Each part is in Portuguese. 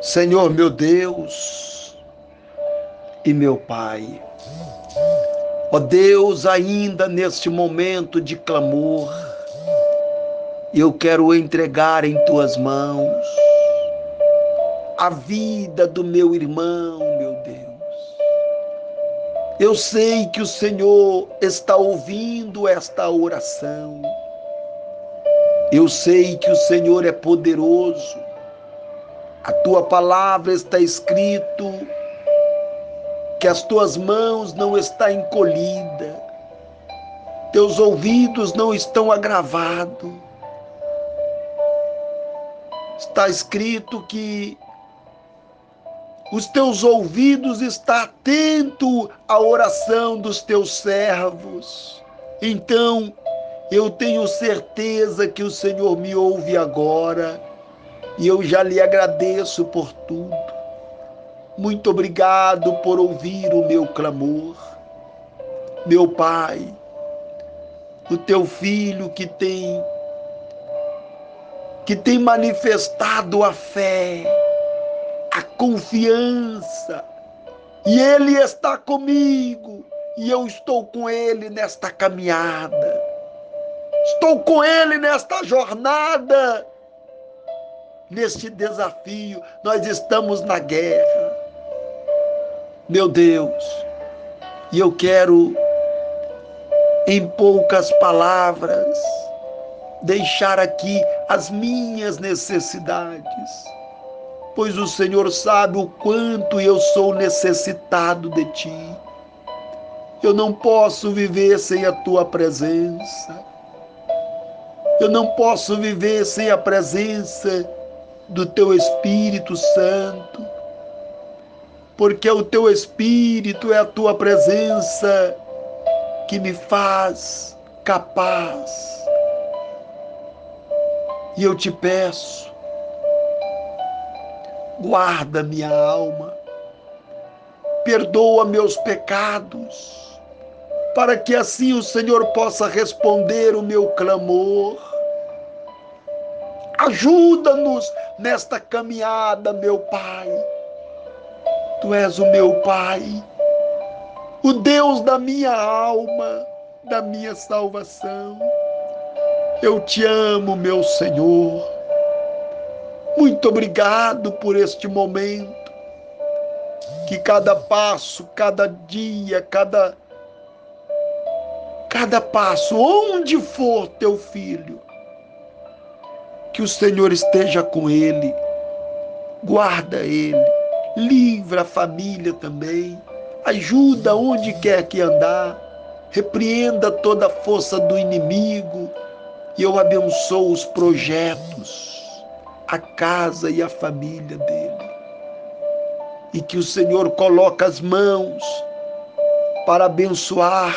Senhor meu Deus e meu Pai, ó Deus, ainda neste momento de clamor, eu quero entregar em tuas mãos a vida do meu irmão, meu Deus. Eu sei que o Senhor está ouvindo esta oração. Eu sei que o Senhor é poderoso a tua palavra está escrito que as tuas mãos não estão encolhidas, teus ouvidos não estão agravados. Está escrito que os teus ouvidos estão atentos à oração dos teus servos. Então, eu tenho certeza que o Senhor me ouve agora e eu já lhe agradeço por tudo. Muito obrigado por ouvir o meu clamor. Meu Pai, o teu filho que tem que tem manifestado a fé, a confiança, e ele está comigo, e eu estou com ele nesta caminhada. Estou com ele nesta jornada neste desafio, nós estamos na guerra. Meu Deus, e eu quero, em poucas palavras, deixar aqui as minhas necessidades, pois o Senhor sabe o quanto eu sou necessitado de Ti. Eu não posso viver sem a Tua presença. Eu não posso viver sem a presença do teu Espírito Santo, porque o teu Espírito é a tua presença que me faz capaz. E eu te peço, guarda minha alma, perdoa meus pecados, para que assim o Senhor possa responder o meu clamor Ajuda-nos nesta caminhada, meu Pai. Tu és o meu Pai, o Deus da minha alma, da minha salvação. Eu te amo, meu Senhor. Muito obrigado por este momento. Que cada passo, cada dia, cada cada passo, onde for teu filho, que o Senhor esteja com ele, guarda ele, livra a família também, ajuda onde quer que andar, repreenda toda a força do inimigo e eu abençoo os projetos, a casa e a família dele. E que o Senhor coloque as mãos para abençoar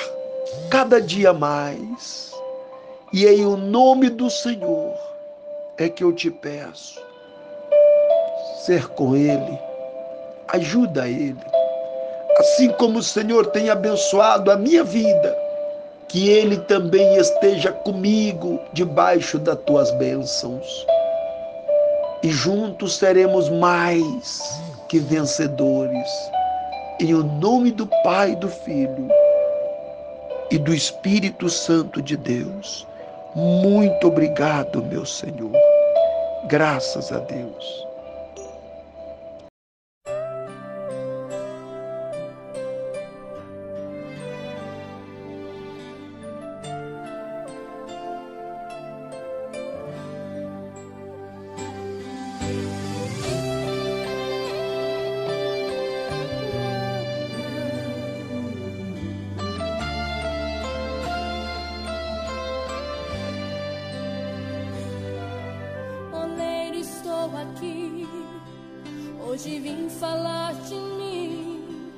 cada dia mais. E em o nome do Senhor, é que eu te peço. Ser com Ele, ajuda Ele. Assim como o Senhor tem abençoado a minha vida, que Ele também esteja comigo debaixo das tuas bênçãos. E juntos seremos mais que vencedores. Em o nome do Pai, do Filho e do Espírito Santo de Deus. Muito obrigado, meu Senhor. Graças a Deus. Aqui. Hoje vim falar de mim.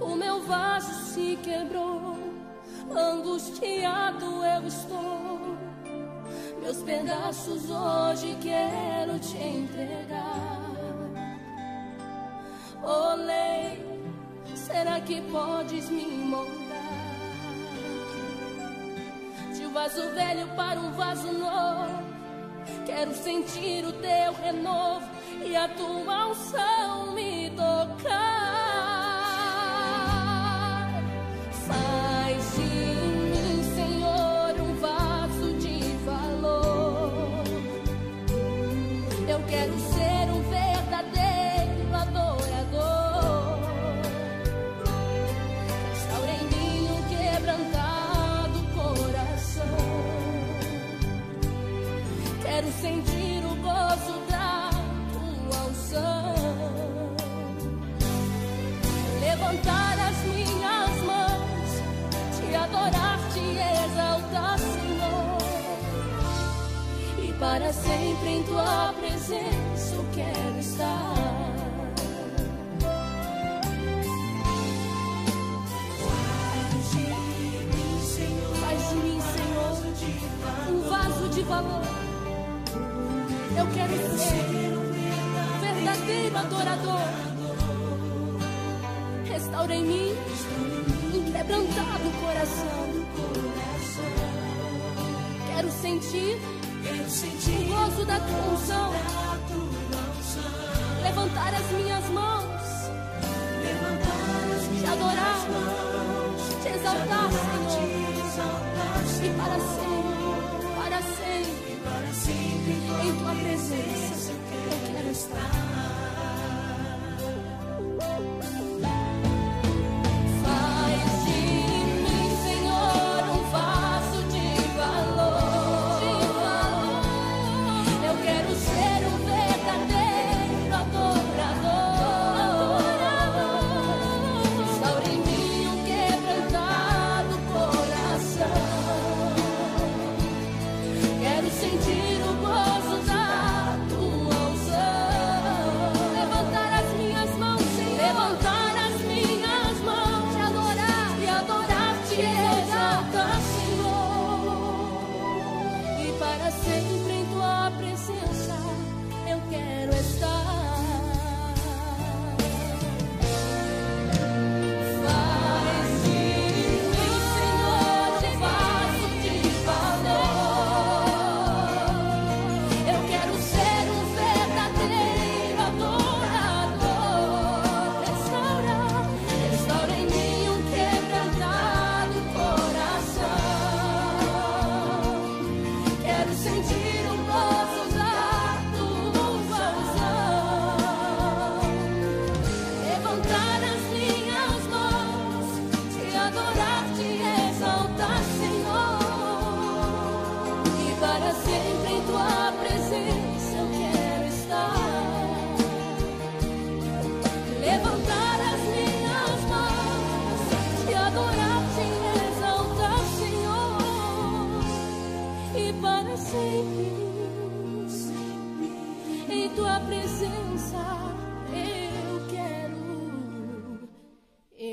O meu vaso se quebrou, angustiado eu estou. Meus pedaços hoje quero te entregar. Olê, será que podes me moldar? De um vaso velho para um vaso novo Quero sentir o teu renovo e a tua unção me tocar. Para sempre em tua presença eu quero estar. Faz de mim, Senhor, um vaso de valor. Eu quero ser um verdadeiro adorador restaura em mim um quebrantado coração. Quero sentir Quero o gozo da tua unção. Levantar as minhas mãos. As minhas te adorar. Mãos, te exaltar, te Senhor. Te exaltar, e para sempre, para sempre. Para sempre em tua presença eu quero estar.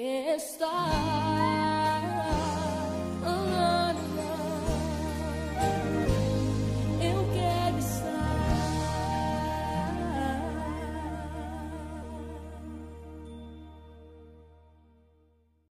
está.